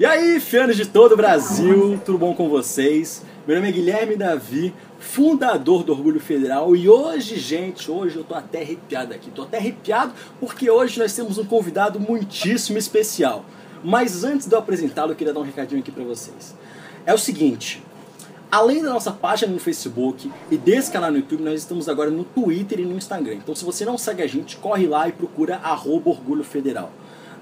E aí, fianos de todo o Brasil, tudo bom com vocês? Meu nome é Guilherme Davi, fundador do Orgulho Federal, e hoje, gente, hoje eu tô até arrepiado aqui. Tô até arrepiado porque hoje nós temos um convidado muitíssimo especial. Mas antes de eu apresentá-lo, eu queria dar um recadinho aqui para vocês. É o seguinte, Além da nossa página no Facebook e desse canal no YouTube, nós estamos agora no Twitter e no Instagram. Então, se você não segue a gente, corre lá e procura Orgulho Federal.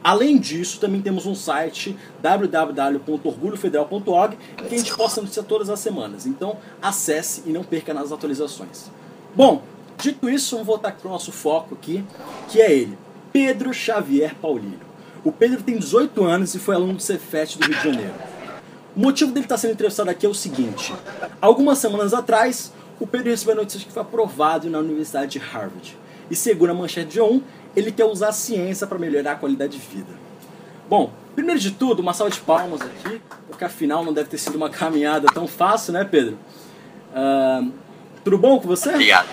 Além disso, também temos um site www.orgulhofederal.org que a gente posta notícia todas as semanas. Então, acesse e não perca nas atualizações. Bom, dito isso, vamos voltar para o nosso foco aqui, que é ele, Pedro Xavier Paulino. O Pedro tem 18 anos e foi aluno do Cefet do Rio de Janeiro. O motivo dele estar sendo entrevistado aqui é o seguinte: algumas semanas atrás, o Pedro recebeu a notícia de que foi aprovado na Universidade de Harvard. E segundo a manchete de 1, ele quer usar a ciência para melhorar a qualidade de vida. Bom, primeiro de tudo, uma salva de palmas aqui, porque afinal não deve ter sido uma caminhada tão fácil, né, Pedro? Uh, tudo bom com você? Obrigado.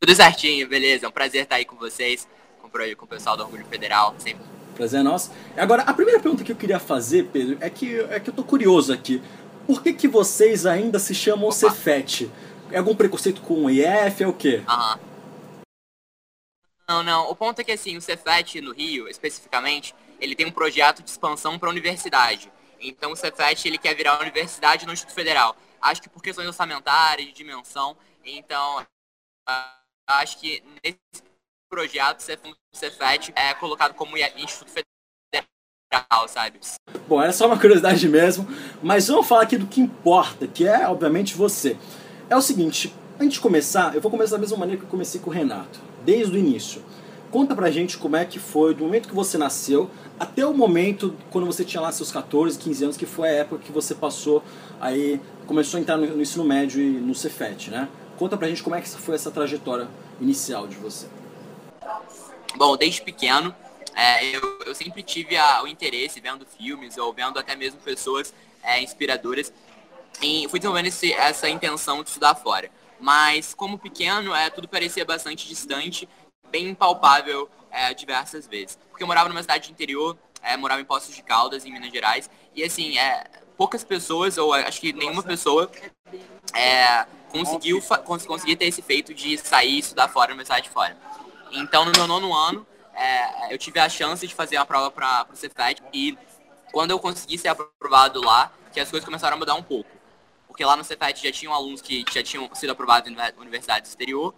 Tudo certinho, beleza. É um prazer estar aí com vocês, com o pessoal do Orgulho Federal, sempre Prazer é nosso. Agora, a primeira pergunta que eu queria fazer, Pedro, é que, é que eu tô curioso aqui. Por que, que vocês ainda se chamam Opa. Cefet? É algum preconceito com o IF? É o quê? Aham. Não, não. O ponto é que, assim, o Cefet no Rio, especificamente, ele tem um projeto de expansão para a universidade. Então, o Cefet, ele quer virar universidade no Instituto Federal. Acho que por questões orçamentárias, de dimensão. Então, acho que nesse projeto Cefet é colocado como Instituto Federal, sabe? Bom, era só uma curiosidade mesmo, mas vamos falar aqui do que importa, que é, obviamente, você. É o seguinte, antes de começar, eu vou começar da mesma maneira que eu comecei com o Renato, desde o início. Conta pra gente como é que foi do momento que você nasceu até o momento quando você tinha lá seus 14, 15 anos, que foi a época que você passou aí, começou a entrar no, no ensino médio e no Cefet, né? Conta pra gente como é que foi essa trajetória inicial de você. Bom, desde pequeno, é, eu, eu, sempre tive a, o interesse vendo filmes ou vendo até mesmo pessoas é, inspiradoras e fui desenvolvendo esse, essa intenção de estudar fora. Mas como pequeno, é, tudo parecia bastante distante, bem impalpável é, diversas vezes. Porque eu morava numa cidade de interior, é, morava em Poços de Caldas, em Minas Gerais, e assim, é, poucas pessoas, ou acho que nenhuma pessoa, é, conseguiu, cons conseguir ter esse feito de sair e estudar fora, na cidade fora. Então, no meu nono ano, é, eu tive a chance de fazer a prova para o Cefet e quando eu consegui ser aprovado lá, que as coisas começaram a mudar um pouco. Porque lá no Cefet já tinham alunos que já tinham sido aprovados em universidades exterior.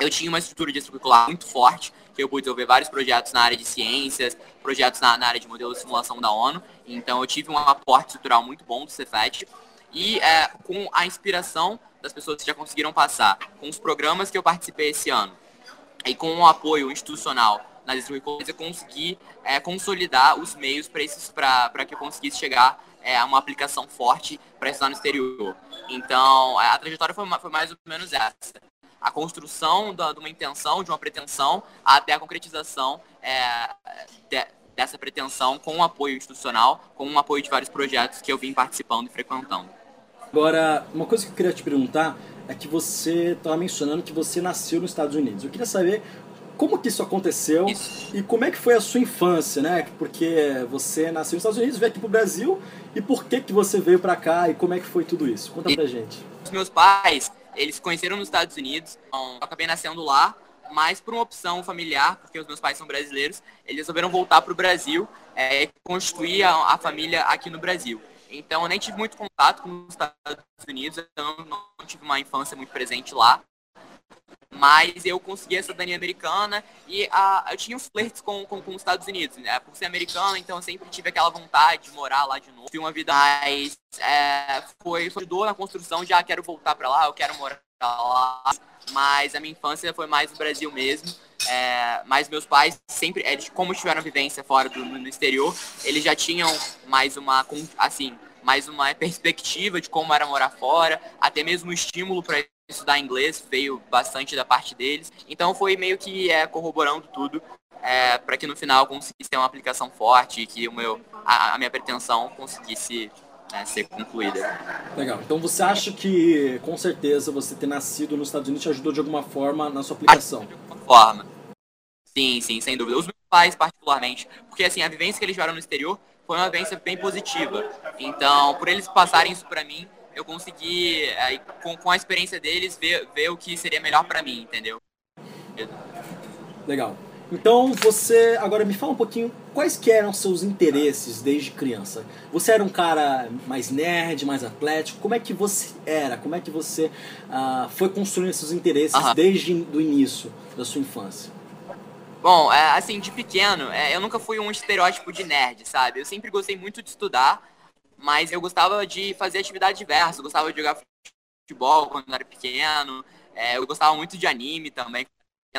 Eu tinha uma estrutura de extracurricular muito forte, que eu pude desenvolver vários projetos na área de ciências, projetos na, na área de modelo de simulação da ONU. Então eu tive um aporte estrutural muito bom do Cefet. E é, com a inspiração das pessoas que já conseguiram passar, com os programas que eu participei esse ano, e com o apoio institucional nas extracurriculares eu consegui é, consolidar os meios para que eu conseguisse chegar é, uma aplicação forte para estudar no exterior. Então, a trajetória foi, foi mais ou menos essa. A construção da, de uma intenção, de uma pretensão, até a concretização é, de, dessa pretensão com o apoio institucional, com o apoio de vários projetos que eu vim participando e frequentando. Agora, uma coisa que eu queria te perguntar é que você estava mencionando que você nasceu nos Estados Unidos. Eu queria saber como que isso aconteceu isso. e como é que foi a sua infância, né? Porque você nasceu nos Estados Unidos, veio aqui pro Brasil e por que que você veio para cá e como é que foi tudo isso? Conta pra gente. Os meus pais, eles se conheceram nos Estados Unidos, então, eu acabei nascendo lá, mas por uma opção familiar, porque os meus pais são brasileiros, eles resolveram voltar pro Brasil é, e constituir a, a família aqui no Brasil. Então eu nem tive muito contato com os Estados Unidos, eu não, não tive uma infância muito presente lá. Mas eu consegui a cidadania americana e uh, eu tinha uns flertes com, com, com, os Estados Unidos. Né? Por ser americano, então eu sempre tive aquela vontade de morar lá de novo. Tive uma vida mais. É, foi, ajudou na construção de ah, quero voltar para lá, eu quero morar lá. Mas a minha infância foi mais no Brasil mesmo. É, mas meus pais sempre, eles, como tiveram vivência fora do no exterior, eles já tinham mais uma, assim, mais uma perspectiva de como era morar fora, até mesmo o estímulo para estudar inglês veio bastante da parte deles. Então foi meio que é, corroborando tudo é, para que no final conseguisse ter uma aplicação forte e que o meu, a, a minha pretensão conseguisse né, ser concluída. Legal. Então você acha que com certeza você ter nascido nos Estados Unidos te ajudou de alguma forma na sua aplicação? De alguma forma. Sim, sim, sem dúvida. Os meus pais particularmente, porque assim, a vivência que eles tiveram no exterior foi uma vivência bem positiva. Então, por eles passarem isso para mim, eu consegui, é, com, com a experiência deles, ver, ver o que seria melhor para mim, entendeu? Legal. Então você agora me fala um pouquinho quais que eram seus interesses desde criança. Você era um cara mais nerd, mais atlético? Como é que você era? Como é que você uh, foi construindo seus interesses Aham. desde o início da sua infância? Bom, é, assim, de pequeno, é, eu nunca fui um estereótipo de nerd, sabe? Eu sempre gostei muito de estudar, mas eu gostava de fazer atividade diversa. Eu gostava de jogar futebol quando eu era pequeno. É, eu gostava muito de anime também.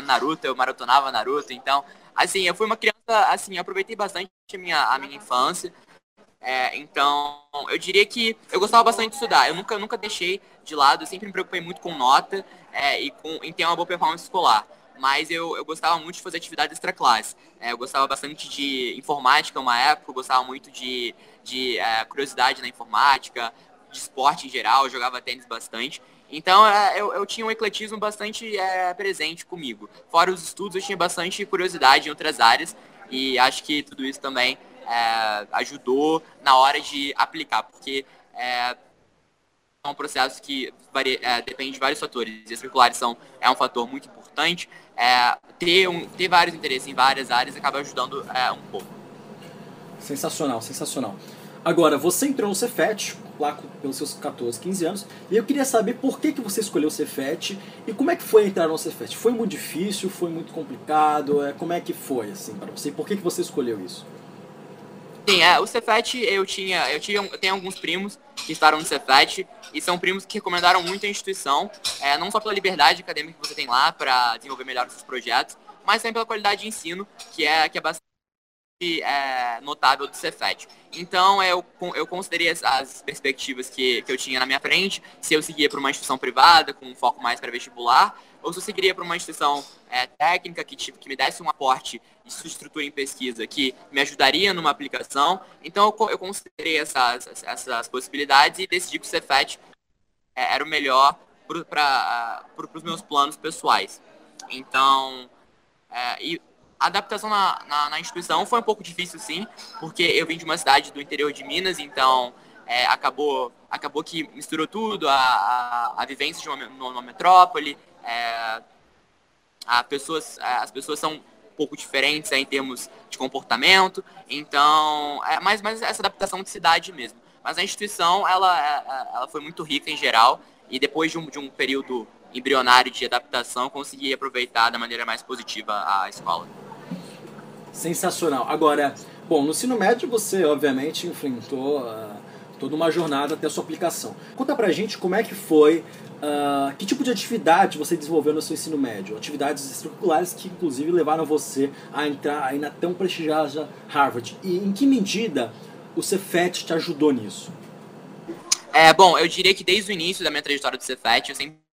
Naruto, eu maratonava Naruto. Então, assim, eu fui uma criança, assim, eu aproveitei bastante a minha, a minha infância. É, então, eu diria que eu gostava bastante de estudar. Eu nunca, nunca deixei de lado, eu sempre me preocupei muito com nota é, e com em ter uma boa performance escolar mas eu, eu gostava muito de fazer atividade extra classe. É, eu gostava bastante de informática uma época, eu gostava muito de, de é, curiosidade na informática, de esporte em geral, eu jogava tênis bastante. Então é, eu, eu tinha um ecletismo bastante é, presente comigo. Fora os estudos, eu tinha bastante curiosidade em outras áreas e acho que tudo isso também é, ajudou na hora de aplicar, porque é, um processo que varia, é, depende de vários fatores. E as circulares são é um fator muito importante. É, ter, um, ter vários interesses em várias áreas acaba ajudando é, um pouco. Sensacional, sensacional. Agora, você entrou no Cefet, lá pelos seus 14, 15 anos, e eu queria saber por que, que você escolheu o Cefet e como é que foi entrar no Cefet. Foi muito difícil, foi muito complicado, é, como é que foi assim para você? E por que, que você escolheu isso? Sim, é, o Cefet eu tinha, eu tinha, eu tenho alguns primos que estaram no Cefet e são primos que recomendaram muito a instituição, é, não só pela liberdade acadêmica que você tem lá para desenvolver melhor os seus projetos, mas também pela qualidade de ensino, que é, que é bastante é, notável do Cefet. Então eu, eu considerei as, as, perspectivas que, que eu tinha na minha frente, se eu seguia para uma instituição privada, com um foco mais para vestibular, ou se eu seguiria para uma instituição é, técnica que, tipo, que me desse um aporte de sua estrutura em pesquisa que me ajudaria numa aplicação. Então eu, eu considerei essas, essas possibilidades e decidi que o Cefet é, era o melhor para pro, os meus planos pessoais. Então, é, e a adaptação na, na, na, instituição foi um pouco difícil, sim, porque eu vim de uma cidade do interior de Minas, então é, acabou, acabou que misturou tudo, a, a, a vivência de uma, numa metrópole, é, pessoas, as pessoas são um pouco diferentes é, em termos de comportamento, então é mais, mais essa adaptação de cidade mesmo. Mas a instituição, ela, é, ela foi muito rica em geral, e depois de um, de um período embrionário de adaptação, consegui aproveitar da maneira mais positiva a escola. Sensacional. Agora, bom, no ensino médio você obviamente enfrentou uh, toda uma jornada até a sua aplicação. Conta pra gente como é que foi, uh, que tipo de atividade você desenvolveu no seu ensino médio? Atividades extracurriculares que inclusive levaram você a entrar aí na tão prestigiosa Harvard. E em que medida o Cefet te ajudou nisso? É, bom, eu diria que desde o início da minha trajetória do Cefet, eu sempre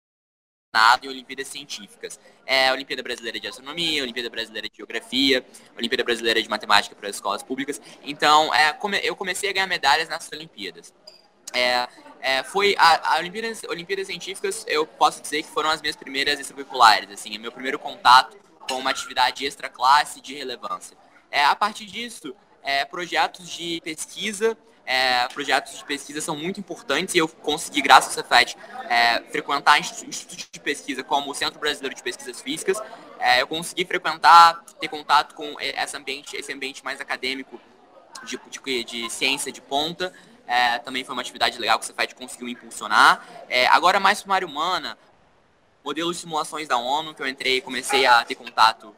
em Olimpíadas Científicas. É a Olimpíada Brasileira de Astronomia, a Olimpíada Brasileira de Geografia, a Olimpíada Brasileira de Matemática para as escolas públicas. Então, é, come, eu comecei a ganhar medalhas nessas Olimpíadas. É, é, foi a, a Olimpíadas, Olimpíadas Científicas, eu posso dizer que foram as minhas primeiras extracurriculares, assim, é meu primeiro contato com uma atividade extra classe de relevância. É, a partir disso, é, projetos de pesquisa é, projetos de pesquisa são muito importantes e eu consegui, graças ao Cefet, é, frequentar institutos de pesquisa como o Centro Brasileiro de Pesquisas Físicas. É, eu consegui frequentar, ter contato com esse ambiente, esse ambiente mais acadêmico de, de, de ciência de ponta. É, também foi uma atividade legal que o Cefet conseguiu impulsionar. É, agora, mais para área humana, modelo de simulações da ONU, que eu entrei e comecei a ter contato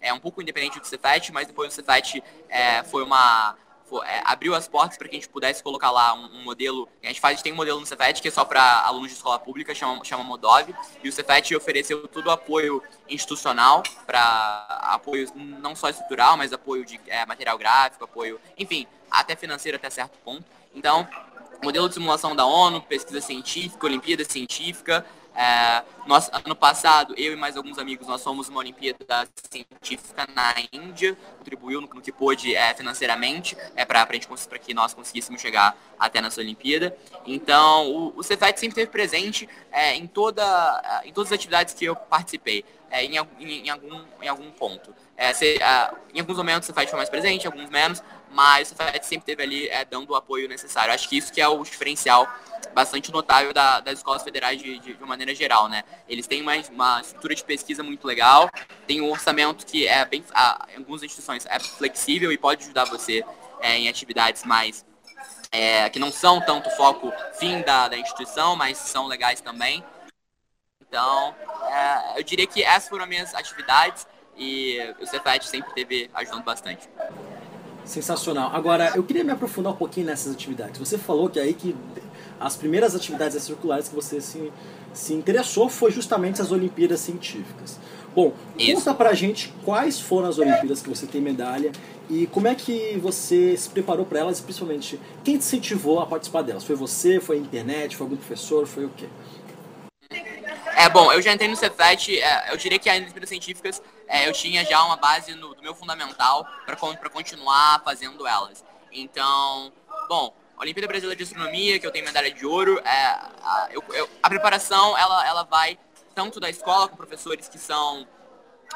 é um pouco independente do Cefet, mas depois do Cefet é, foi uma é, abriu as portas para que a gente pudesse colocar lá um, um, modelo. A gente faz, a gente tem um modelo no Cefet que é só para alunos de escola pública, chama, chama Modov, e o Cefet ofereceu todo o apoio institucional para apoio não só estrutural, mas apoio de é, material gráfico, apoio, enfim, até financeiro até certo ponto. Então, modelo de simulação da ONU, pesquisa científica, Olimpíada Científica, é, nós, ano passado, eu e mais alguns amigos, nós fomos uma Olimpíada Científica na Índia, contribuiu no, no que pôde é, financeiramente é, para que nós conseguíssemos chegar até nessa Olimpíada. Então, o, o Cefet sempre esteve presente é, em, toda, em todas as atividades que eu participei. é, em, em, em, algum, em algum ponto. É, você, é, em alguns momentos você faz mais presente, em alguns menos, mas o Cefet sempre teve ali é, dando o apoio necessário. Acho que isso que é o diferencial bastante notável da, das escolas federais de, de, de, maneira geral, né? Eles têm uma, uma estrutura de pesquisa muito legal, tem um orçamento que é bem, a, em algumas instituições é flexível e pode ajudar você é, em atividades mais é, que não são tanto foco fim da, da instituição, mas são legais também. Então, é, eu diria que essas foram as minhas atividades e o Cefet sempre teve ajudando bastante. Sensacional. Agora, eu queria me aprofundar um pouquinho nessas atividades. Você falou que aí que as primeiras atividades circulares que você se, se interessou foi justamente as Olimpíadas Científicas. Bom, Isso. conta pra gente quais foram as Olimpíadas que você tem medalha e como é que você se preparou para elas e principalmente quem te incentivou a participar delas? Foi você, foi a internet, foi algum professor, foi o quê? É, bom, eu já entrei no Cefet, é, eu diria que as Olimpíadas Científicas é, eu tinha já uma base no, do meu fundamental para continuar fazendo elas. Então, bom, Olimpíada Brasileira de Astronomia, que eu tenho medalha de ouro, é, a, eu, eu, a preparação ela, ela vai tanto da escola com professores que são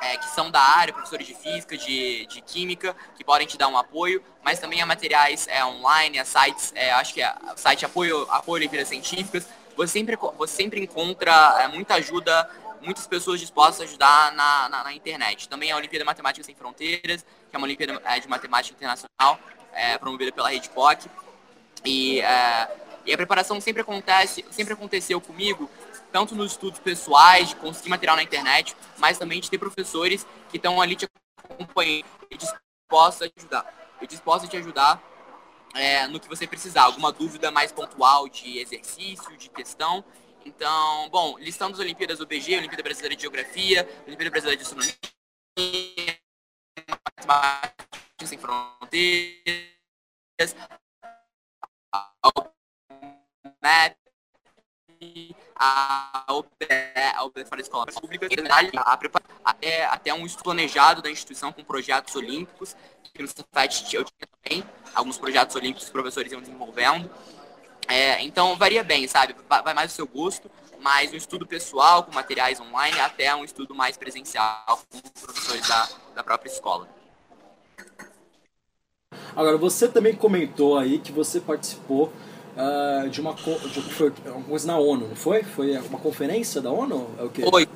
é, que são da área, professores de física, de, de química, que podem te dar um apoio, mas também há materiais é, online, há sites, é, acho que é site apoio, apoio Olimpíadas Científicas, você sempre, você sempre encontra é, muita ajuda, muitas pessoas dispostas a ajudar na, na, na, internet. Também a Olimpíada Matemática Sem Fronteiras, que é uma Olimpíada é, de Matemática Internacional, é, promovida pela Rede POC. E, é, e a preparação sempre acontece, sempre aconteceu comigo, tanto nos estudos pessoais, de conseguir material na internet, mas também de ter professores que estão ali te acompanhando e dispostos a ajudar. E dispostos a te ajudar é, no que você precisar. Alguma dúvida mais pontual de exercício, de questão. Então, bom, listando as Olimpíadas UBG, Olimpíada Brasileira de Geografia, Olimpíada Brasileira de Astronomia, Sem Fronteiras, a a a para escolas públicas, até, até um estudo planejado da instituição com projetos olímpicos, que no site eu tinha também, alguns projetos olímpicos que os professores iam desenvolvendo. É, então varia bem, sabe? Vai mais do seu gosto, mas um estudo pessoal com materiais online até um estudo mais presencial com professores da, da própria escola. Agora, você também comentou aí que você participou uh, de, uma, de foi coisa na ONU, não foi? Foi uma conferência da ONU? É o quê? Foi.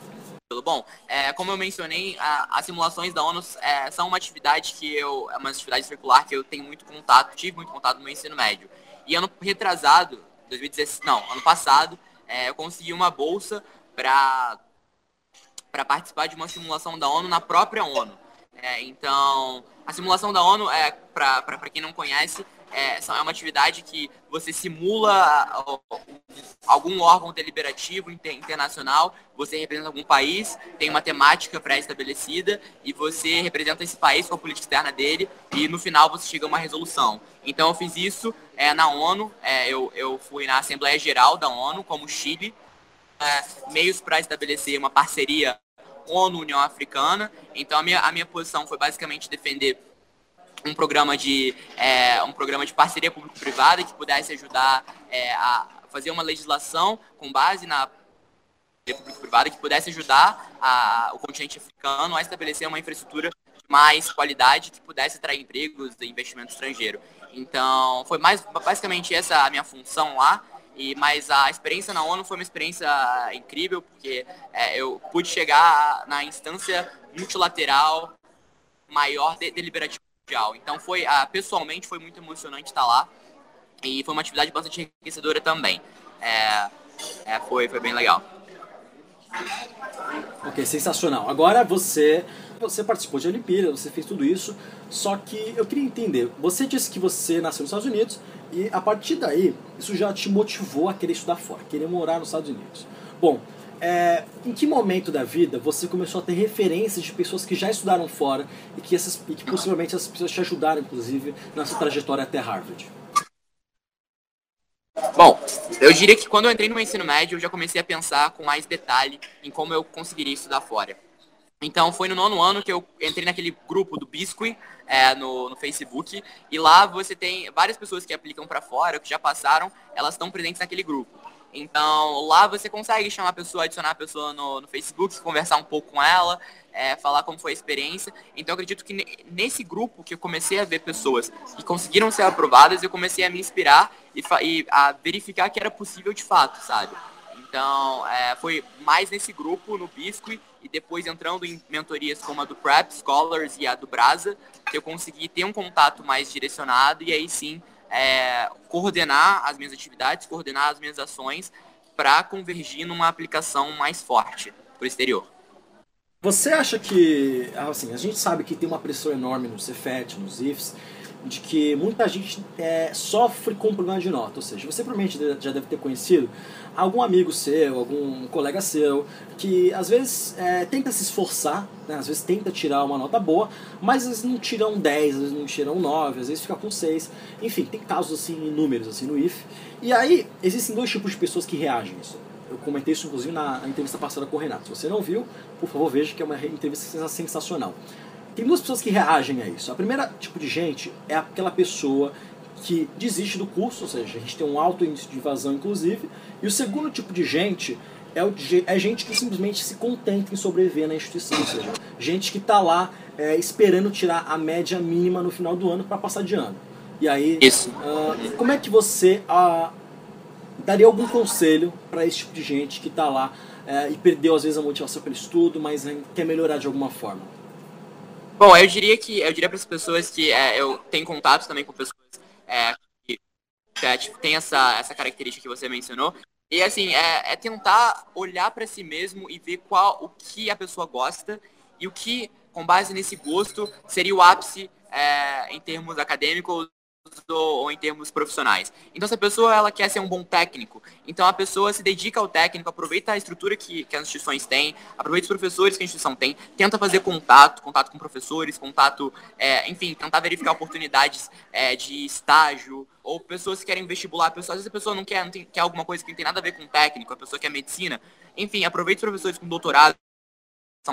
Bom? É, como eu mencionei, a, as simulações da ONU é, são uma atividade que eu, é uma atividade circular que eu tenho muito contato, tive muito contato no meu ensino médio. E ano retrasado, 2016, não, ano passado, é, eu consegui uma bolsa para para participar de uma simulação da ONU na própria ONU. É, então, a simulação da ONU, é, para quem não conhece, é, é uma atividade que você simula algum órgão deliberativo internacional, você representa algum país, tem uma temática pré-estabelecida e você representa esse país com a política externa dele e no final você chega a uma resolução. Então eu fiz isso é, na ONU, é, eu, eu fui na Assembleia Geral da ONU, como Chile, é, meios para estabelecer uma parceria ONU-União Africana. Então a minha, a minha posição foi basicamente defender um programa de, é, um programa de parceria público-privada que pudesse ajudar é, a fazer uma legislação com base na público-privada que pudesse ajudar a, o continente africano a estabelecer uma infraestrutura de mais qualidade que pudesse atrair empregos e investimento estrangeiro. Então, foi mais basicamente essa a minha função lá. E, mas a experiência na ONU foi uma experiência incrível, porque é, eu pude chegar na instância multilateral maior de, deliberativa mundial. Então foi, ah, pessoalmente, foi muito emocionante estar lá. E foi uma atividade bastante enriquecedora também. É, é, foi, foi bem legal. Ok, sensacional. Agora você você participou de Olimpíada, você fez tudo isso, só que eu queria entender, você disse que você nasceu nos Estados Unidos e a partir daí isso já te motivou a querer estudar fora, querer morar nos Estados Unidos. Bom, é, em que momento da vida você começou a ter referências de pessoas que já estudaram fora e que, essas, e que possivelmente essas pessoas te ajudaram, inclusive, nessa trajetória até Harvard? Bom, eu diria que quando eu entrei no ensino médio, eu já comecei a pensar com mais detalhe em como eu conseguiria estudar fora. Então foi no nono ano que eu entrei naquele grupo do Biscuit é, no, no, Facebook e lá você tem várias pessoas que aplicam para fora, que já passaram, elas estão presentes naquele grupo. Então, lá você consegue chamar a pessoa, adicionar a pessoa no, no Facebook, conversar um pouco com ela, é, falar como foi a experiência. Então, acredito que nesse grupo que eu comecei a ver pessoas que conseguiram ser aprovadas, eu comecei a me inspirar e, e a verificar que era possível de fato, sabe? Então, é, foi mais nesse grupo, no Biscuit, e depois entrando em mentorias como a do Prep Scholars e a do Brasa, que eu consegui ter um contato mais direcionado e aí sim é, coordenar as minhas atividades, coordenar as minhas ações para convergir numa aplicação mais forte para o exterior. Você acha que, assim, a gente sabe que tem uma pressão enorme no Cefet, nos IFs, de que muita gente é, sofre com problema de nota. Ou seja, você provavelmente já deve ter conhecido algum amigo seu, algum colega seu, que às vezes é, tenta se esforçar, né? às vezes tenta tirar uma nota boa, mas às vezes não tira um 10, às vezes não tira um 9, às vezes fica com 6. Enfim, tem casos assim, inúmeros assim, no IF. E aí, existem dois tipos de pessoas que reagem a isso. Eu comentei isso inclusive na entrevista passada com o Renato. Se você não viu, por favor, veja que é uma entrevista sensacional. Tem duas pessoas que reagem a isso. A primeira tipo de gente é aquela pessoa que desiste do curso, ou seja, a gente tem um alto índice de evasão, inclusive. E o segundo tipo de gente é, o, é gente que simplesmente se contenta em sobreviver na instituição, ou seja, gente que está lá é, esperando tirar a média mínima no final do ano para passar de ano. E aí, uh, como é que você uh, daria algum conselho para esse tipo de gente que está lá uh, e perdeu às vezes a motivação pelo estudo, mas quer melhorar de alguma forma? Bom, eu diria que eu diria para as pessoas que é, eu tenho contato também com pessoas é, que é, tipo, tem essa, essa característica que você mencionou. E assim, é, é tentar olhar para si mesmo e ver qual o que a pessoa gosta e o que, com base nesse gosto, seria o ápice é, em termos acadêmicos ou, ou, em termos profissionais. Então, se a pessoa ela quer ser um bom técnico, então a pessoa se dedica ao técnico, aproveita a estrutura que, que as instituições têm, aproveita os professores que a instituição tem, tenta fazer contato, contato com professores, contato, é, enfim, tentar verificar oportunidades é, de estágio, ou pessoas que querem vestibular, pessoas, às vezes a pessoa não quer, não tem, quer alguma coisa que não tem nada a ver com técnico, a pessoa quer medicina, enfim, aproveita os professores com doutorado,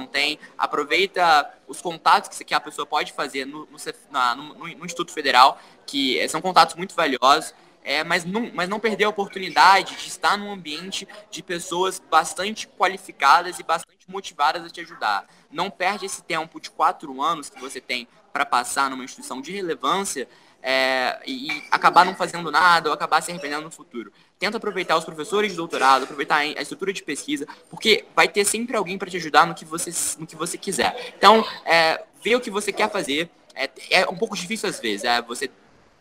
tem, aproveita os contatos que a pessoa pode fazer no, no, na, no, no Instituto Federal, que eh, são contatos muito valiosos, é, mas, não, mas não perder a oportunidade de estar num ambiente de pessoas bastante qualificadas e bastante motivadas a te ajudar. Não perde esse tempo de quatro anos que você tem para passar numa instituição de relevância é, e, acabar não fazendo nada ou acabar se arrependendo no futuro. Tenta aproveitar os professores de doutorado, aproveitar a estrutura de pesquisa, porque vai ter sempre alguém para te ajudar no que você, no que você quiser. Então, é, vê o que você quer fazer. É, é um pouco difícil às vezes, é você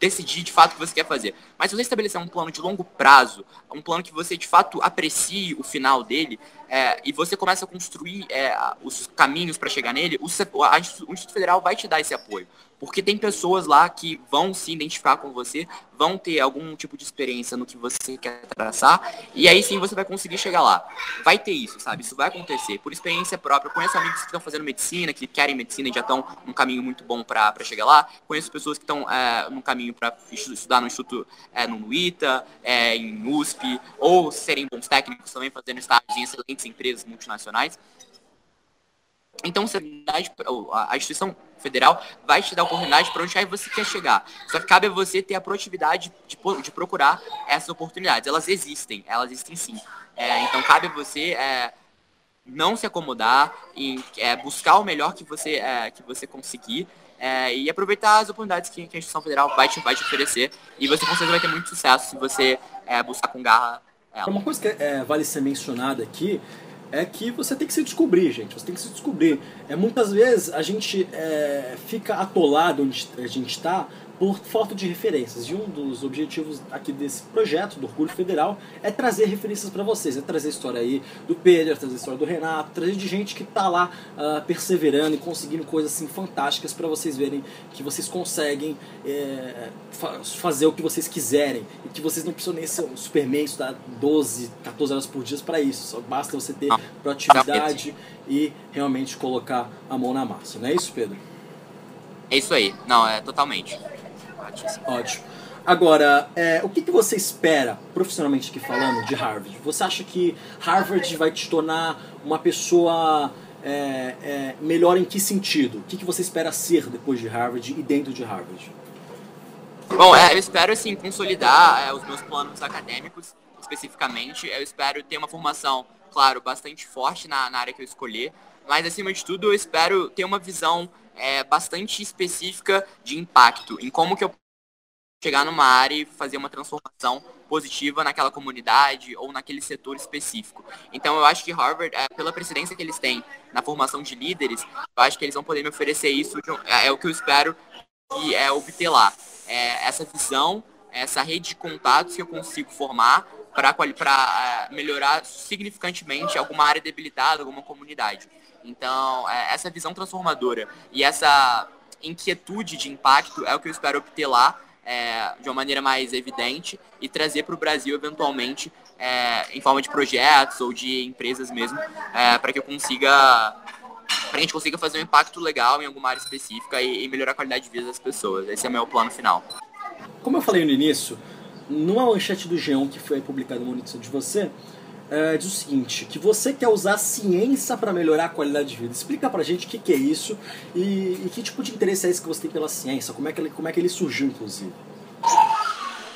decidir de fato o que você quer fazer. Mas se você estabelecer um plano de longo prazo, um plano que você de fato aprecie o final dele, é, e você começa a construir é, os caminhos para chegar nele, o, a, o Instituto Federal vai te dar esse apoio. Porque tem pessoas lá que vão se identificar com você, vão ter algum tipo de experiência no que você quer traçar, e aí sim você vai conseguir chegar lá. Vai ter isso, sabe? Isso vai acontecer. Por experiência própria. Conheço amigos que estão fazendo medicina, que querem medicina e já estão num caminho muito bom para chegar lá. Conheço pessoas que estão é, num caminho para estudar no Instituto, é, no ITA, é, em USP, ou serem bons técnicos também, fazendo estágios em excelentes empresas multinacionais. Então, a instituição federal vai te dar oportunidade para onde você quer chegar. Só que cabe a você ter a proatividade de, de procurar essas oportunidades. Elas existem, elas existem sim. É, então, cabe a você é, não se acomodar e é, buscar o melhor que você, é, que você conseguir é, e aproveitar as oportunidades que, que, a instituição federal vai te, vai te oferecer. E você com certeza vai ter muito sucesso se você é, buscar com garra ela. Uma coisa que vale ser mencionada aqui é que você tem que se descobrir, gente. Você tem que se descobrir. É, muitas vezes a gente é, fica atolado onde a gente está por falta de referências. E um dos objetivos aqui desse projeto, do Orgulho Federal, é trazer referências para vocês. É trazer a história aí do Pedro, é trazer a história do Renato, trazer de gente que está lá uh, perseverando e conseguindo coisas assim fantásticas para vocês verem que vocês conseguem é, fa fazer o que vocês quiserem. E que vocês não precisam nem ser um Superman, estudar 12, 14 horas por dia para isso. Só basta você ter proatividade e realmente colocar a mão na massa. Não é isso, Pedro? É isso aí. Não, é totalmente. Ótimo. Agora, é, o que, que você espera, profissionalmente aqui falando, de Harvard? Você acha que Harvard vai te tornar uma pessoa é, é, melhor em que sentido? O que, que você espera ser depois de Harvard e dentro de Harvard? Bom, é, eu espero, assim, consolidar é, os meus planos acadêmicos, especificamente. Eu espero ter uma formação, claro, bastante forte na, na área que eu escolher. Mas, acima de tudo, eu espero ter uma visão é, bastante específica de impacto, em como que eu chegar numa área e fazer uma transformação positiva naquela comunidade ou naquele setor específico. Então eu acho que Harvard, é, pela precedência que eles têm na formação de líderes, eu acho que eles vão poder me oferecer isso, é, é o que eu espero que é obter lá. É, essa visão, essa rede de contatos que eu consigo formar para é, melhorar significantemente alguma área debilitada, alguma comunidade. Então, é, essa visão transformadora e essa inquietude de impacto é o que eu espero obter lá é, de uma maneira mais evidente e trazer para o Brasil eventualmente é, em forma de projetos ou de empresas mesmo, é, para que eu consiga para a gente consiga fazer um impacto legal em alguma área específica e, e, melhorar a qualidade de vida das pessoas. Esse é o meu plano final. Como eu falei no início, numa manchete do Geão que foi publicada no notícia de você, é, diz o seguinte, que você quer usar ciência para melhorar a qualidade de vida. Explica pra gente o que, que é isso e, e, que tipo de interesse é esse que você tem pela ciência, como é que ele, como é que ele surgiu, inclusive.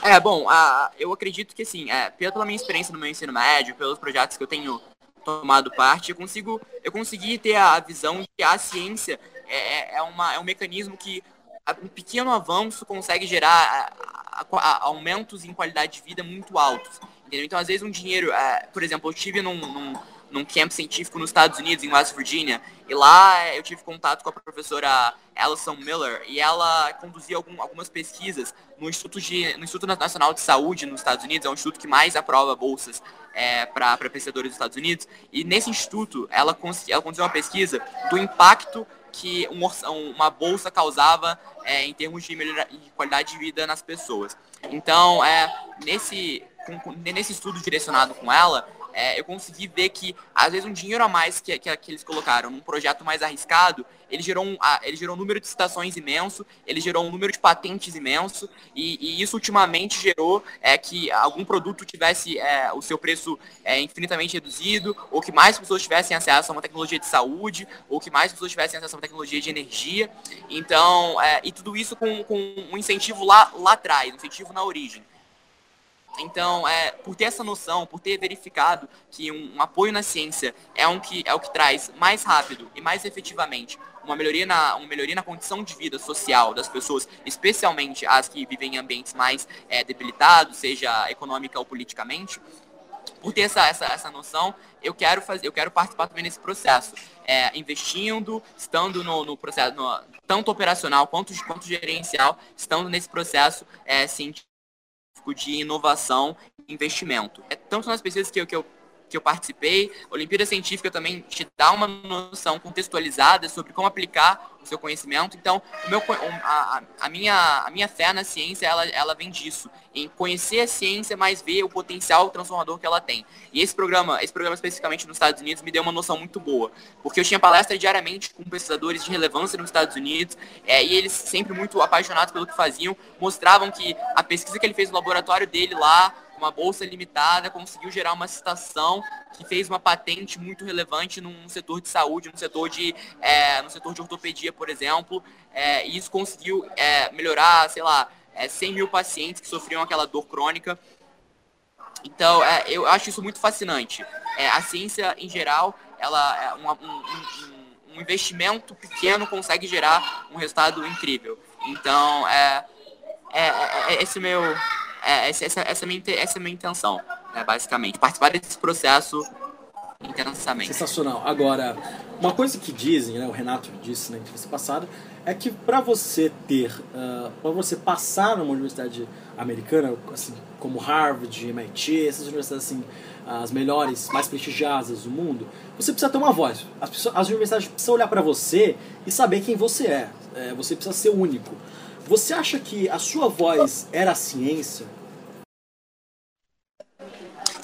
É, bom, a, eu acredito que assim, é, pela minha experiência no meu ensino médio, pelos projetos que eu tenho tomado parte, eu consigo, eu consegui ter a visão de que a ciência é, é, é uma, é um mecanismo que um pequeno avanço consegue gerar a, a, a, aumentos em qualidade de vida muito altos. Entendeu? Então, às vezes, um dinheiro. É, por exemplo, eu estive num, num, num camp científico nos Estados Unidos, em West Virginia, e lá eu tive contato com a professora Alison Miller, e ela conduzia algum, algumas pesquisas no Instituto, de, no Instituto Nacional de Saúde nos Estados Unidos, é um instituto que mais aprova bolsas é, para pesquisadores dos Estados Unidos, e nesse instituto ela, ela conduziu uma pesquisa do impacto que um, uma bolsa causava é, em termos de, melhora, de qualidade de vida nas pessoas. Então, é, nesse com, nesse estudo direcionado com ela, é, eu consegui ver que, às vezes, um dinheiro a mais que, que, que eles colocaram num projeto mais arriscado, ele gerou, um, ele gerou um número de citações imenso, ele gerou um número de patentes imenso, e, e isso ultimamente gerou é, que algum produto tivesse é, o seu preço é, infinitamente reduzido, ou que mais pessoas tivessem acesso a uma tecnologia de saúde, ou que mais pessoas tivessem acesso a uma tecnologia de energia. Então, é, e tudo isso com, com um incentivo lá, lá atrás, um incentivo na origem. Então, é, por ter essa noção, por ter verificado que um, um, apoio na ciência é, um que, é o que traz mais rápido e mais efetivamente uma melhoria, na, uma melhoria na condição de vida social das pessoas, especialmente as que vivem em ambientes mais é, debilitados, seja econômica ou politicamente, por ter essa, essa, essa noção, eu quero fazer, eu quero participar também nesse processo, é, investindo, estando no, no processo, no, tanto operacional quanto, quanto gerencial, estando nesse processo é, científico de inovação e investimento. É tanto nas pesquisas que eu, que eu que eu participei, Olimpíada Científica também te dá uma noção contextualizada sobre como aplicar o seu conhecimento. Então, meu, a, a, minha, a minha fé na ciência, ela, ela vem disso, em conhecer a ciência, mas ver o potencial transformador que ela tem. E esse programa, esse programa especificamente nos Estados Unidos, me deu uma noção muito boa, porque eu tinha palestra diariamente com pesquisadores de relevância nos Estados Unidos, é, e eles sempre muito apaixonados pelo que faziam, mostravam que a pesquisa que ele fez no laboratório dele lá, uma bolsa limitada, conseguiu gerar uma citação que fez uma patente muito relevante num setor de saúde, no setor de, é, no setor de ortopedia, por exemplo, é, e isso conseguiu é, melhorar, sei lá, é, 100 mil pacientes que sofriam aquela dor crônica. Então, é, eu acho isso muito fascinante. É, a ciência, em geral, ela é um, um, um, investimento pequeno consegue gerar um resultado incrível. Então, é, é, é esse meu é, essa, essa, essa, é minha, essa é minha intenção, né, basicamente. Participar desse processo intensamente. Sensacional. Agora, uma coisa que dizem, né, o Renato disse na entrevista passada, é que para você ter, uh, para você passar numa universidade americana, assim, como Harvard, MIT, essas universidades assim, as melhores, mais prestigiosas do mundo, você precisa ter uma voz. As, pessoas, as universidades precisam olhar para você e saber quem você é. é. Você precisa ser único. Você acha que a sua voz era a ciência?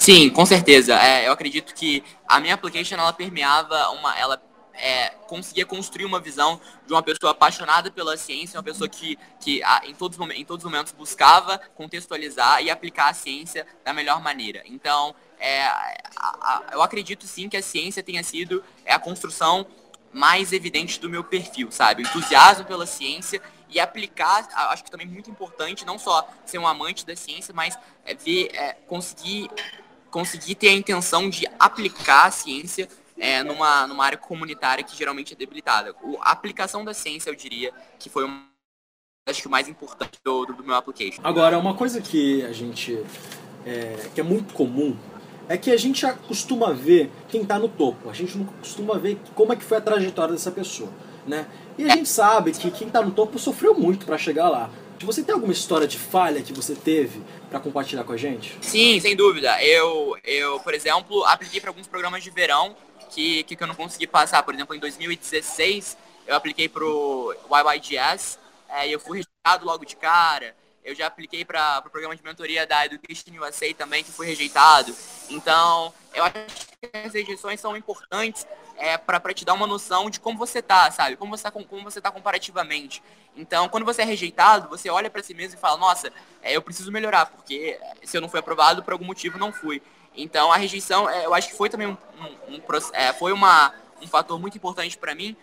Sim, com certeza. É, eu acredito que a minha application ela permeava uma, ela é, conseguia construir uma visão de uma pessoa apaixonada pela ciência, uma pessoa que, que em, todos, em todos os momentos buscava contextualizar e aplicar a ciência da melhor maneira. Então, é, a, a, eu acredito sim que a ciência tenha sido é, a construção mais evidente do meu perfil, sabe? O entusiasmo pela ciência e aplicar, acho que também muito importante, não só ser um amante da ciência, mas é, ver, é, conseguir conseguir ter a intenção de aplicar a ciência é, numa, numa área comunitária que geralmente é debilitada. O, a aplicação da ciência, eu diria, que foi um acho que o mais importante do, do, meu application. Agora, uma coisa que a gente é, que é muito comum é que a gente costuma ver quem está no topo. A gente não costuma ver como é que foi a trajetória dessa pessoa, né? E a gente sabe que quem está no topo sofreu muito para chegar lá. Você tem alguma história de falha que você teve para compartilhar com a gente? Sim, sem dúvida. Eu, eu por exemplo, apliquei para alguns programas de verão que, que eu não consegui passar. Por exemplo, em 2016, eu apliquei para o YYGS é, e eu fui rejeitado logo de cara. Eu já apliquei para o pro programa de mentoria da Education USA também, que foi rejeitado. Então, eu acho que as rejeições são importantes é, para te dar uma noção de como você tá, sabe? Como você tá, como você tá comparativamente. Então, quando você é rejeitado, você olha para si mesmo e fala, nossa, é, eu preciso melhorar, porque se eu não fui aprovado, por algum motivo não fui. Então, a rejeição, é, eu acho que foi também um, um, um é, foi uma, um fator muito importante para mim,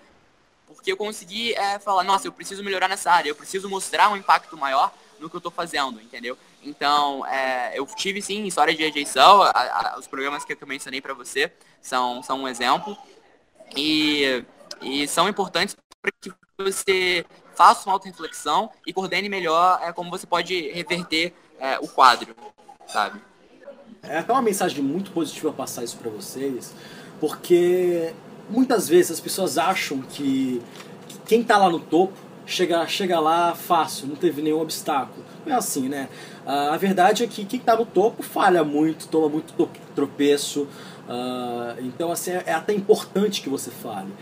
porque eu consegui é, falar, nossa, eu preciso melhorar nessa área, eu preciso mostrar um impacto maior no que eu estou fazendo, entendeu? Então, é, eu tive sim história de rejeição, a, a, os programas que eu mencionei para você são, são um exemplo, e, e são importantes para que você faça uma auto-reflexão e coordene melhor é, como você pode reverter é, o quadro, sabe? É até uma mensagem muito positiva passar isso para vocês, porque muitas vezes as pessoas acham que quem está lá no topo chega, chega lá fácil, não teve nenhum obstáculo. Não é assim, né? a verdade é que quem está no topo falha muito, toma muito tropeço. Uh, então, assim, é até importante que você fale.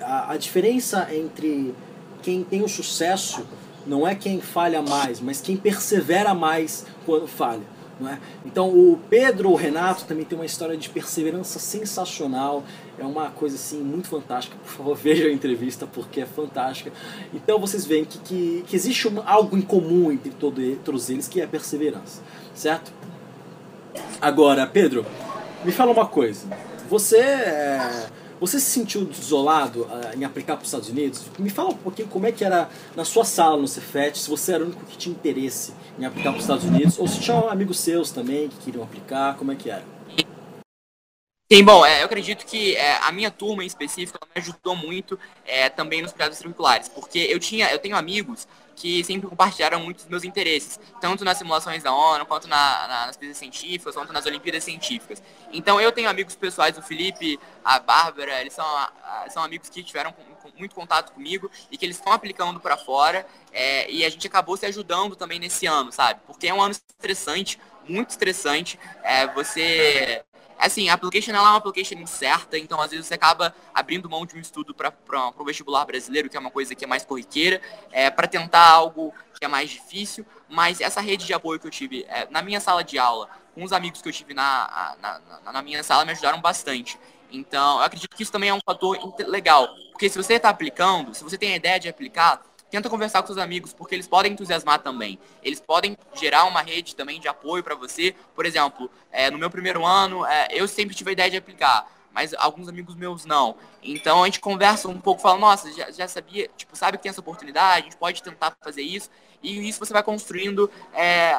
A, a diferença entre quem tem o sucesso não é quem falha mais, mas quem persevera mais quando falha. É? Então o Pedro, o Renato também tem uma história de perseverança sensacional, é uma coisa assim muito fantástica. Por favor, vejam a entrevista porque é fantástica. Então vocês veem que, que, que existe algo em comum entre todo, todos eles que é a perseverança, certo? Agora, Pedro, me fala uma coisa. Você é, você se sentiu desolado uh, em aplicar para os Estados Unidos? Me fala um pouquinho como é que era na sua sala no Cefet, se você era o único que tinha interesse em aplicar para os Estados Unidos, ou se tinha amigos seus também que queriam aplicar, como é que era? Sim, bom, é, eu acredito que é, a minha turma em específico me ajudou muito é, também nos projetos curriculares, porque eu tinha, eu tenho amigos que sempre compartilharam muito os meus interesses, tanto nas simulações da ONU, quanto na, na, nas pesquisas científicas, quanto nas Olimpíadas Científicas. Então eu tenho amigos pessoais, o Felipe, a Bárbara, eles são, são amigos que tiveram muito contato comigo e que eles estão aplicando para fora, é, e a gente acabou se ajudando também nesse ano, sabe? Porque é um ano estressante, muito estressante, é, você assim, a application ela é uma application incerta, então às vezes você acaba abrindo mão de um estudo para o vestibular brasileiro, que é uma coisa que é mais corriqueira, é, para tentar algo que é mais difícil, mas essa rede de apoio que eu tive é, na minha sala de aula, com os amigos que eu tive na, na, na, na minha sala, me ajudaram bastante. Então, eu acredito que isso também é um fator legal, porque se você está aplicando, se você tem a ideia de aplicar, tenta conversar com seus amigos, porque eles podem entusiasmar também. Eles podem gerar uma rede também de apoio para você. Por exemplo, é, no meu primeiro ano, é, eu sempre tive a ideia de aplicar, mas alguns amigos meus não. Então a gente conversa um pouco, fala, nossa, já, já sabia, tipo, sabe que tem essa oportunidade, a gente pode tentar fazer isso. E isso você vai construindo é,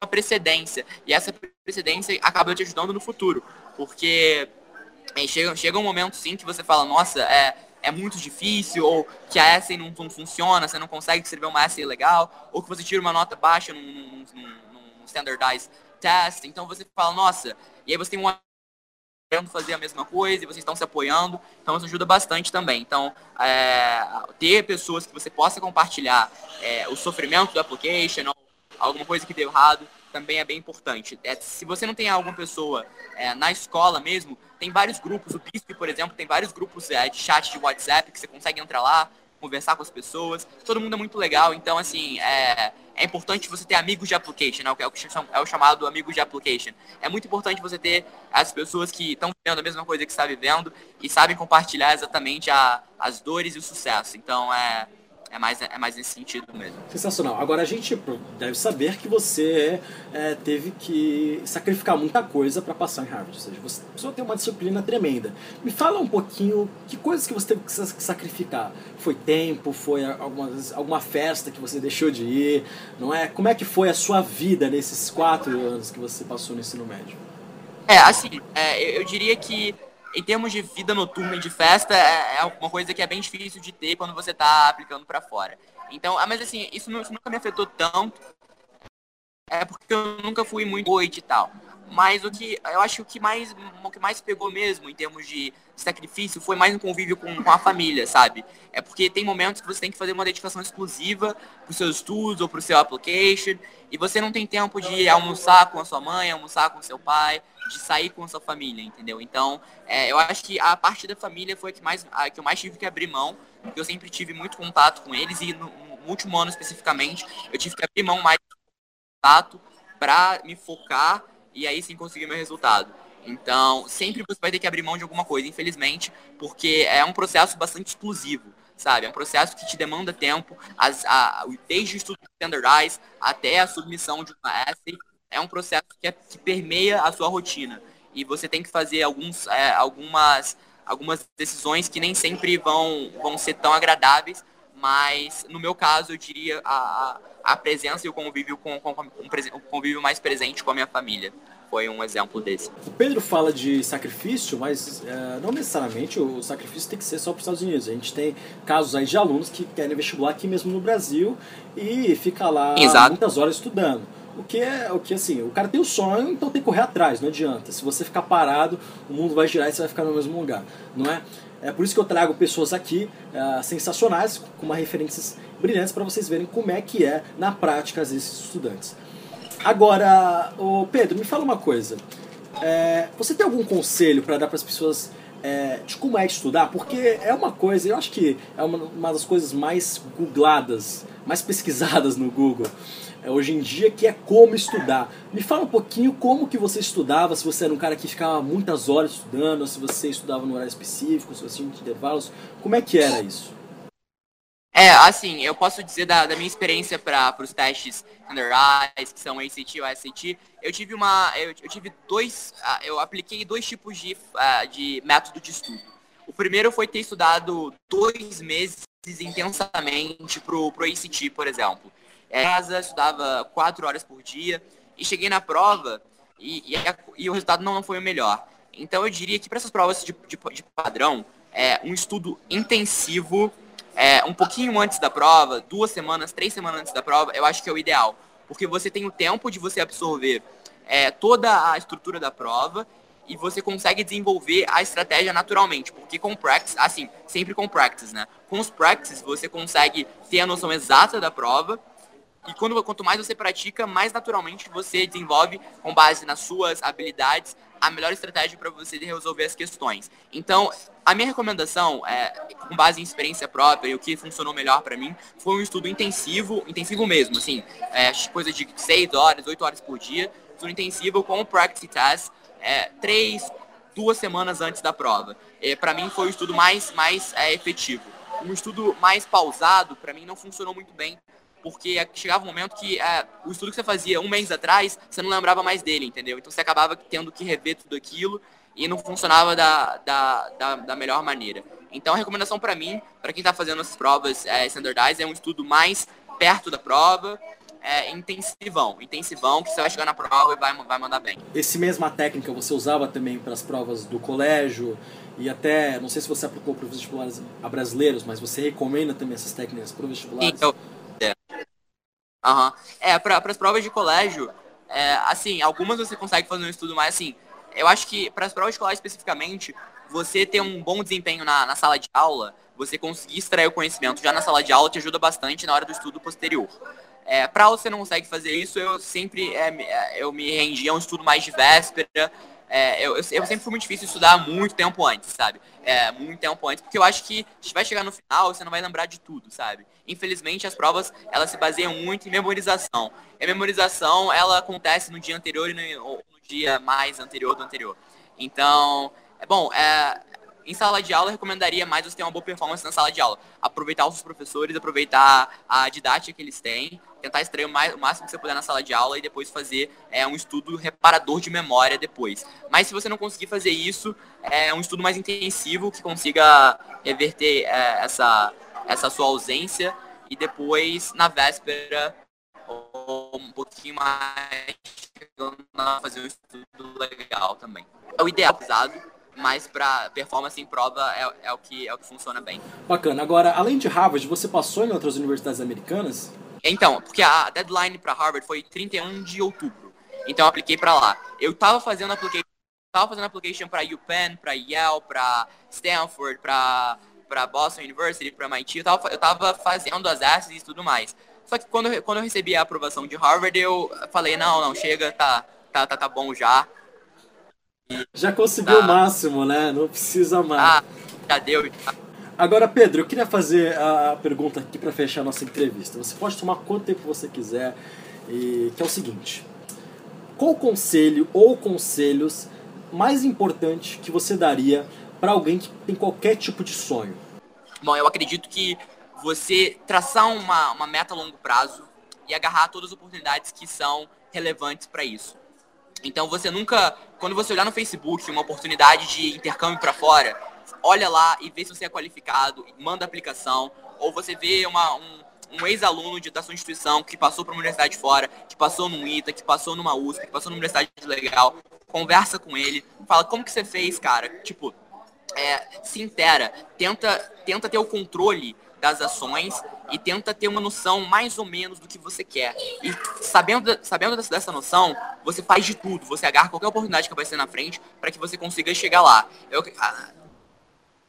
uma precedência. E essa precedência acaba te ajudando no futuro. Porque é, chega, chega um momento, sim, que você fala, nossa, é, é muito difícil, ou que a essay não, não, funciona, você não consegue escrever uma essay legal, ou que você tira uma nota baixa num, num, num standardized test, então você fala, nossa, e aí você tem um querendo fazer a mesma coisa e vocês estão se apoiando, então isso ajuda bastante também. Então, é, ter pessoas que você possa compartilhar é, o sofrimento do application alguma coisa que deu errado, também é bem importante. É, se você não tem alguma pessoa é, na escola mesmo, tem vários grupos. O BISP, por exemplo, tem vários grupos é, de chat de WhatsApp que você consegue entrar lá, conversar com as pessoas. Todo mundo é muito legal. Então, assim, é, é importante você ter amigos de application, né? é o, que é o chamado amigos de application. É muito importante você ter as pessoas que estão vivendo a mesma coisa que você está vivendo e sabem compartilhar exatamente a, as dores e o sucesso. Então, é, é mais, é mais nesse sentido mesmo. Sensacional. Agora a gente deve saber que você é, teve que sacrificar muita coisa para passar em Harvard. Ou seja, você precisou ter uma disciplina tremenda. Me fala um pouquinho que coisas que você teve que sacrificar. Foi tempo? Foi alguma, alguma festa que você deixou de ir? Não é? Como é que foi a sua vida nesses quatro anos que você passou no ensino médio? É, assim, é, eu, eu, diria que em termos de vida noturna e de festa, é, é uma coisa que é bem difícil de ter quando você está aplicando para fora. Então, ah, mas assim, isso, isso, nunca me afetou tanto, é porque eu nunca fui muito noite e tal. Mas o que eu acho que mais, o que mais pegou mesmo em termos de sacrifício foi mais um convívio com, com a família, sabe? É porque tem momentos que você tem que fazer uma dedicação exclusiva para os seus estudos ou para o seu application e você não tem tempo de almoçar com a sua mãe, almoçar com o seu pai, de sair com sua família, entendeu? Então, é, eu acho que a parte da família foi a que, mais, a que eu mais tive que abrir mão, porque eu sempre tive muito contato com eles e no, no último ano especificamente eu tive que abrir mão mais contato para me focar e aí sim conseguir meu resultado. Então, sempre você vai ter que abrir mão de alguma coisa, infelizmente, porque é um processo bastante exclusivo, sabe? É um processo que te demanda tempo, as, a, desde o estudo de standardize até a submissão de uma essay, é um processo que, é, que permeia a sua rotina. E você tem que fazer alguns, é, algumas, algumas decisões que nem sempre vão, vão ser tão agradáveis, mas no meu caso eu diria a, a presença e o convívio com, com, com, o convívio mais presente com a minha família foi um exemplo desse. O Pedro fala de sacrifício, mas é, não necessariamente o sacrifício tem que ser só para os Estados Unidos. A gente tem casos aí de alunos que querem vestibular aqui mesmo no Brasil e fica lá Exato. muitas horas estudando. O que é o que assim, o cara tem o um sonho, então tem que correr atrás, não adianta. Se você ficar parado, o mundo vai girar e você vai ficar no mesmo lugar, não é? É por isso que eu trago pessoas aqui uh, sensacionais, com uma referências brilhantes para vocês verem como é que é na prática esses estudantes. Agora, o Pedro, me fala uma coisa. É, você tem algum conselho para dar para as pessoas é, de como é estudar? Porque é uma coisa, eu acho que é uma, uma das coisas mais googladas, mais pesquisadas no Google hoje em dia, que é como estudar. Me fala um pouquinho como que você estudava, se você era um cara que ficava muitas horas estudando, se você estudava no horário específico, se você tinha intervalos, como é que era isso? É, assim, eu posso dizer da, da minha experiência para os testes Standardize, que são ACT e SAT, eu tive uma, eu, eu, tive dois, ah, eu apliquei dois tipos de, ah, de método de estudo. O primeiro foi ter estudado dois meses intensamente pro, pro ACT, por exemplo. Em casa, estudava quatro horas por dia e cheguei na prova e, e, e o resultado não, não foi o melhor. Então eu diria que para essas provas de, de, de padrão, é um estudo intensivo é, um pouquinho antes da prova, duas semanas, três semanas antes da prova, eu acho que é o ideal. Porque você tem o tempo de você absorver é, toda a estrutura da prova e você consegue desenvolver a estratégia naturalmente. Porque com practice, assim, sempre com practice, né? Com os practices você consegue ter a noção exata da prova e quando, quanto mais você pratica, mais naturalmente você desenvolve, com base nas suas habilidades, a melhor estratégia para você resolver as questões. Então, a minha recomendação, é, com base em experiência própria e o que funcionou melhor para mim, foi um estudo intensivo, intensivo mesmo, assim, é, coisa de 6 horas, 8 horas por dia, estudo intensivo com practice test, é, três, duas semanas antes da prova. É, para mim foi o estudo mais, mais é, efetivo. Um estudo mais pausado, para mim, não funcionou muito bem, porque chegava um momento que é, o estudo que você fazia um mês atrás, você não lembrava mais dele, entendeu? Então você acabava tendo que rever tudo aquilo e não funcionava da, da, da, da melhor maneira. Então a recomendação para mim, para quem está fazendo essas provas é, standardized, é um estudo mais perto da prova, é, intensivão, intensivão, que você vai chegar na prova e vai, vai mandar bem. Esse mesma técnica você usava também para as provas do colégio e até, não sei se você aplicou para os vestibulares brasileiros, mas você recomenda também essas técnicas para os vestibulares? Então, é. Uhum. É, para as provas de colégio, é, assim, algumas você consegue fazer um estudo mais assim. Eu acho que para as provas de colégio especificamente, você ter um bom desempenho na, na sala de aula, você conseguir extrair o conhecimento já na sala de aula te ajuda bastante na hora do estudo posterior. É, para você não consegue fazer isso, eu sempre é, é, eu me rendi a um estudo mais de véspera, é, eu, eu, sempre fui muito difícil estudar muito tempo antes, sabe? É, muito tempo antes, porque eu acho que gente vai chegar no final, você não vai lembrar de tudo, sabe? Infelizmente, as provas, elas se baseiam muito em memorização. E a memorização, ela acontece no dia anterior e no, no dia mais anterior do anterior. Então, é bom, é, em sala de aula, eu recomendaria mais você ter uma boa performance na sala de aula. Aproveitar os professores, aproveitar a didática que eles têm, tentar extrair o, mais, o máximo que você puder na sala de aula e depois fazer é, um estudo reparador de memória depois. Mas se você não conseguir fazer isso, é um estudo mais intensivo que consiga reverter é, essa, essa sua ausência e depois, na véspera, ou um pouquinho mais fazer um estudo legal também. É o ideal, pesado, mas para performance em prova é, é, o que, é o que funciona bem. Bacana. Agora, além de Harvard, você passou em outras universidades americanas? Então, porque a deadline para Harvard foi 31 de outubro. Então eu apliquei para lá. Eu tava fazendo application, tava fazendo application para UPenn, para Yale, para Stanford, para para Boston University, para MIT, eu tava, eu tava fazendo as essays e tudo mais. Só que quando, quando eu recebi a aprovação de Harvard, eu falei, não, não, chega, tá, tá, tá, tá bom já. Já conseguiu tá. o máximo, né? Não precisa mais. Ah, já deu. Agora, Pedro, eu queria fazer a pergunta aqui para fechar a nossa entrevista. Você pode tomar quanto tempo você quiser, e que é o seguinte: qual conselho ou conselhos mais importante que você daria para alguém que tem qualquer tipo de sonho? Bom, eu acredito que você traçar uma, uma meta a longo prazo e agarrar todas as oportunidades que são relevantes para isso. Então você nunca, quando você olhar no Facebook uma oportunidade de intercâmbio para fora, olha lá e vê se você é qualificado, manda aplicação, ou você vê uma, um, um ex-aluno da sua instituição que passou para uma universidade fora, que passou num ITA, que passou numa USP, que passou numa universidade legal, conversa com ele, fala como que você fez, cara, tipo, é, se intera, tenta, tenta ter o controle das ações e tenta ter uma noção mais ou menos do que você quer. E sabendo, sabendo dessa, noção, você faz de tudo, você agarra qualquer oportunidade que aparecer na frente para que você consiga chegar lá. Eu,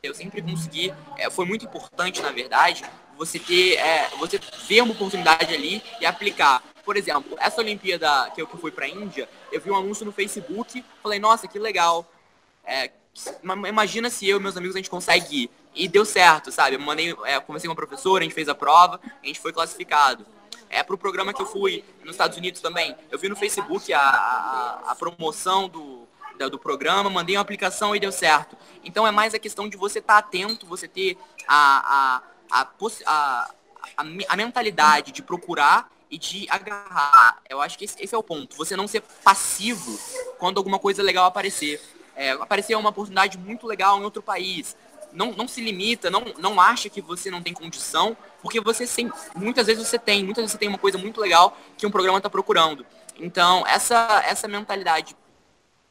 eu sempre consegui, é, foi muito importante na verdade, você ter, é, você ver uma oportunidade ali e aplicar. Por exemplo, essa Olimpíada que eu fui para a Índia, eu vi um anúncio no Facebook, falei, nossa, que legal. É, imagina se eu e meus amigos a gente consegue ir. E deu certo, sabe? Eu mandei, é, conversei com uma professora, a gente fez a prova, a gente foi classificado. É pro programa que eu fui nos Estados Unidos também. Eu vi no Facebook a, a, a promoção do, do programa, mandei uma aplicação e deu certo. Então é mais a questão de você estar tá atento, você ter a, a, a, a, a, mentalidade de procurar e de agarrar. Eu acho que esse, esse, é o ponto. Você não ser passivo quando alguma coisa legal aparecer é, aparecer uma oportunidade muito legal em outro país. Não, não se limita, não, não acha que você não tem condição, porque você sem, muitas vezes você tem, muitas vezes você tem uma coisa muito legal que um programa está procurando. Então, essa, essa mentalidade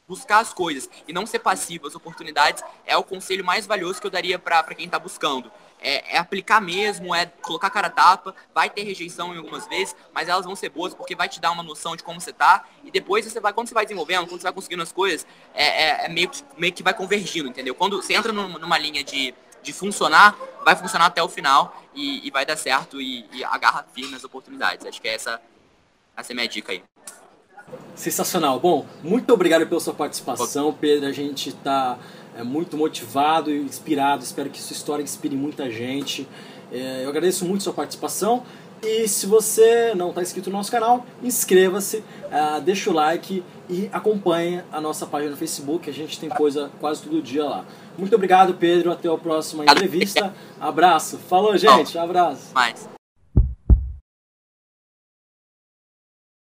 buscar as coisas e não ser passivo às oportunidades é o conselho mais valioso que eu daria para quem está buscando. É, é, aplicar mesmo, é colocar cara tapa, vai ter rejeição em algumas vezes, mas elas vão ser boas porque vai te dar uma noção de como você tá, e depois você vai, quando você vai desenvolvendo, quando você vai conseguindo as coisas, é, é, é meio, que, meio que vai convergindo, entendeu? Quando você entra numa linha de, de funcionar, vai funcionar até o final e, e vai dar certo e, e agarra firme as oportunidades. Acho que é essa, essa é a minha dica aí. Sensacional. Bom, muito obrigado pela sua participação, Pedro. A gente está é, muito motivado e inspirado. Espero que sua história inspire muita gente. É, eu agradeço muito sua participação. E se você não está inscrito no nosso canal, inscreva-se, uh, deixa o like e acompanhe a nossa página no Facebook. A gente tem coisa quase todo dia lá. Muito obrigado, Pedro. Até a próxima entrevista. Abraço. Falou, gente. Abraço. Mais.